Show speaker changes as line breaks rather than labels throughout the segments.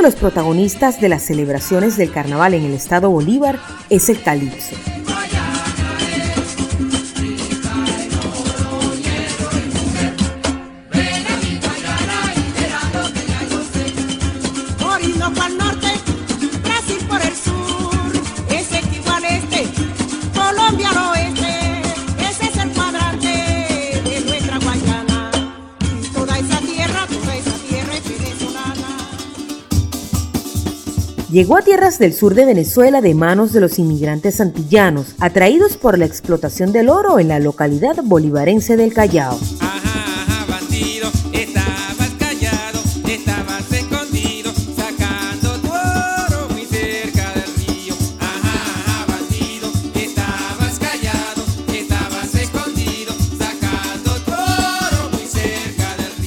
de los protagonistas de las celebraciones del carnaval en el estado Bolívar es el calipso. Llegó a tierras del sur de Venezuela de manos de los inmigrantes antillanos, atraídos por la explotación del oro en la localidad bolivarense del Callao.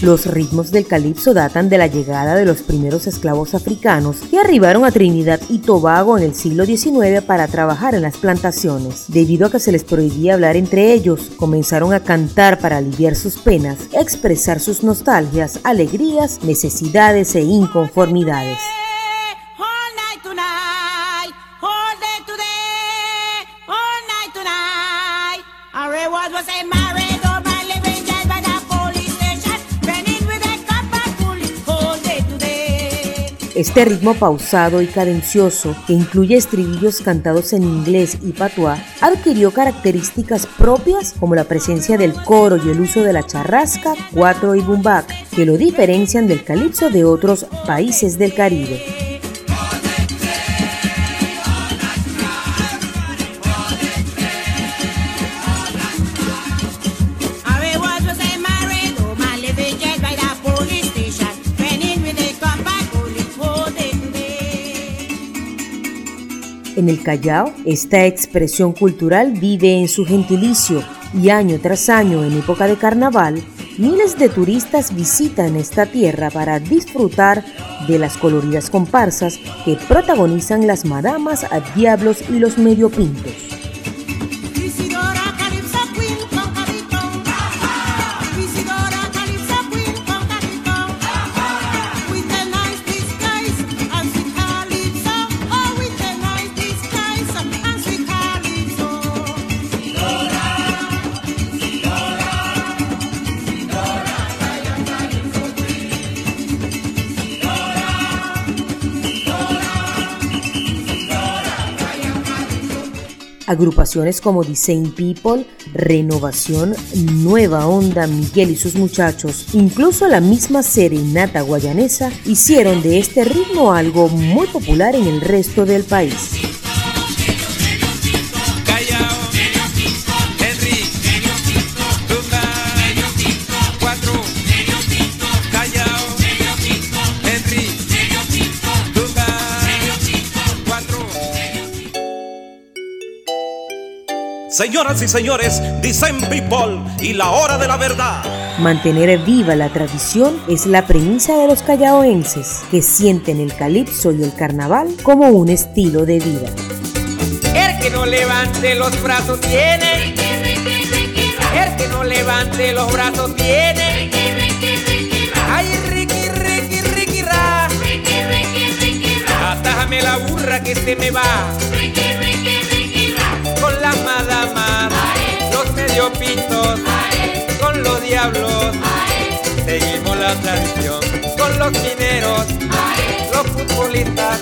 Los ritmos del calipso datan de la llegada de los primeros esclavos africanos que arribaron a Trinidad y Tobago en el siglo XIX para trabajar en las plantaciones. Debido a que se les prohibía hablar entre ellos, comenzaron a cantar para aliviar sus penas, expresar sus nostalgias, alegrías, necesidades e inconformidades. Este ritmo pausado y cadencioso, que incluye estribillos cantados en inglés y patuá, adquirió características propias como la presencia del coro y el uso de la charrasca, cuatro y bumbac, que lo diferencian del calipso de otros países del Caribe. En el Callao, esta expresión cultural vive en su gentilicio y año tras año, en época de carnaval, miles de turistas visitan esta tierra para disfrutar de las coloridas comparsas que protagonizan las madamas, a diablos y los medio Agrupaciones como Design People, Renovación, Nueva Onda, Miguel y sus muchachos, incluso la misma serenata guayanesa, hicieron de este ritmo algo muy popular en el resto del país.
Señoras y señores, dicen people y la hora de la verdad.
Mantener viva la tradición es la premisa de los callaoenses, que sienten el calipso y el carnaval como un estilo de vida.
El que no levante los brazos tiene. El que no levante los brazos tiene. Ay, Ricky, Ricky, Ricky, ra. Atájame la burra que se me va los mineros, los futbolistas,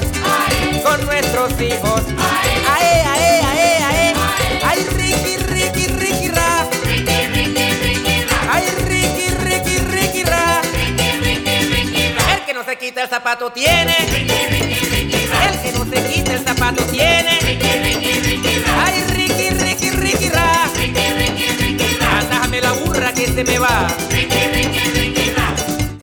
con nuestros hijos, ae, ae, ae, ae, ay, Ricky, Ricky, Ricky, ra, ay, Ricky, Ricky, Ricky, ra, el que no se quita el zapato tiene, el que no se quita el zapato tiene, ay, Ricky, Ricky, Ra. Ándame la burra que se me va.